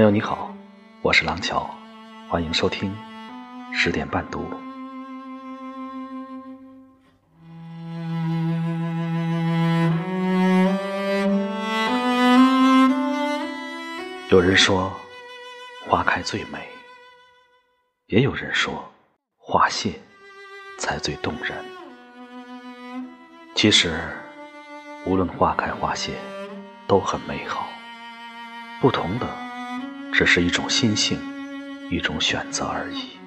朋友你好，我是廊桥，欢迎收听十点半读。有人说花开最美，也有人说花谢才最动人。其实，无论花开花谢，都很美好。不同的，只是一种心性，一种选择而已。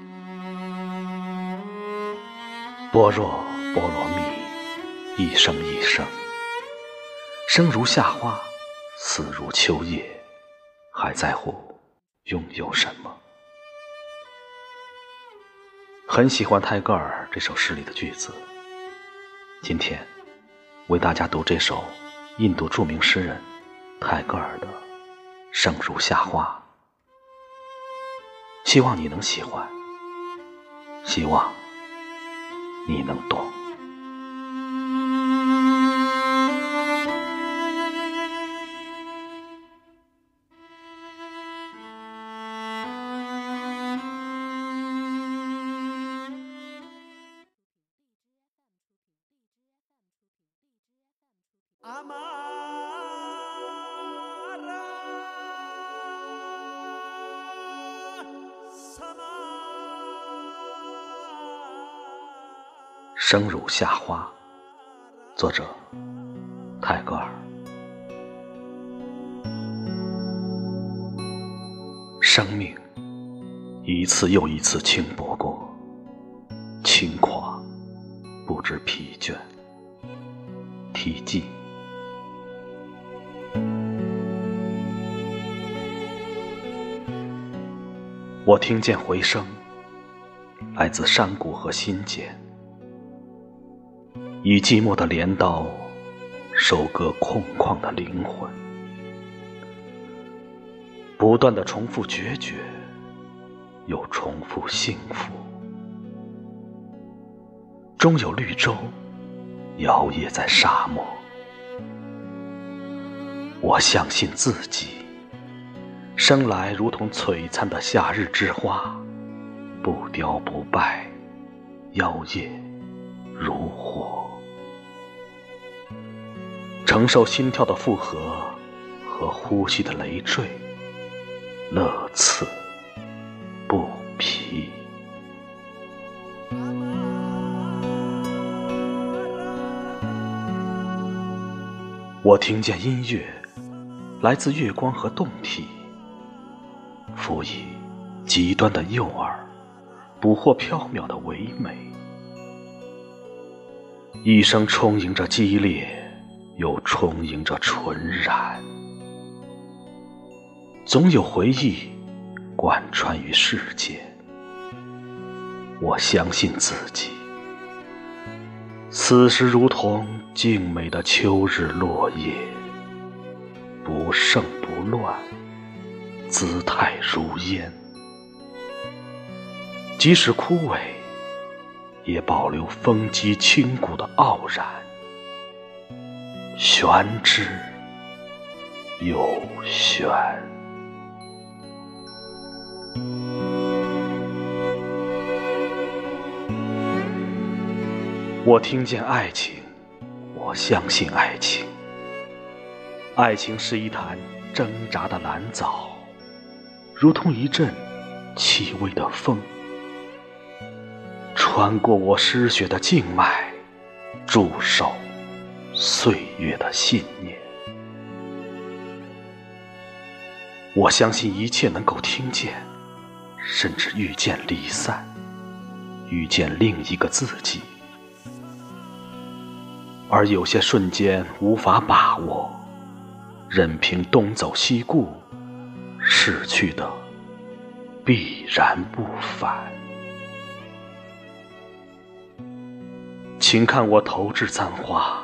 般若波罗蜜，一生一生，生如夏花，死如秋叶。还在乎拥有什么？很喜欢泰戈尔这首诗里的句子。今天为大家读这首印度著名诗人泰戈尔的《生如夏花》，希望你能喜欢，希望你能懂。生如夏花，作者泰戈尔。生命一次又一次轻薄过，轻狂不知疲倦，体寂。我听见回声，来自山谷和心间，以寂寞的镰刀收割空旷的灵魂，不断的重复决绝，又重复幸福，终有绿洲摇曳在沙漠。我相信自己。生来如同璀璨的夏日之花，不凋不败，妖冶如火，承受心跳的负荷和呼吸的累赘，乐此不疲。我听见音乐，来自月光和洞体。辅以极端的诱饵，捕获缥缈的唯美。一生充盈着激烈，又充盈着纯然。总有回忆贯穿于世界。我相信自己，此时如同静美的秋日落叶，不盛不乱。姿态如烟，即使枯萎，也保留风肌清骨的傲然，玄之又玄。我听见爱情，我相信爱情。爱情是一潭挣扎的蓝藻。如同一阵轻微的风，穿过我失血的静脉，驻守岁月的信念。我相信一切能够听见，甚至遇见离散，遇见另一个自己。而有些瞬间无法把握，任凭东走西顾。逝去的必然不返，请看我投掷簪花，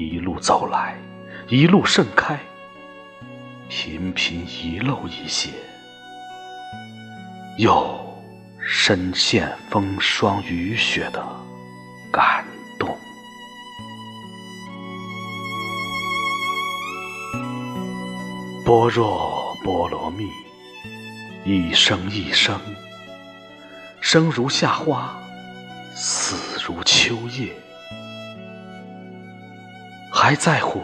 一路走来，一路盛开，频频遗漏一些，又深陷风霜雨雪的感动。般若。波罗蜜，一生一生，生如夏花，死如秋叶，还在乎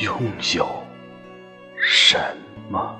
拥有什么？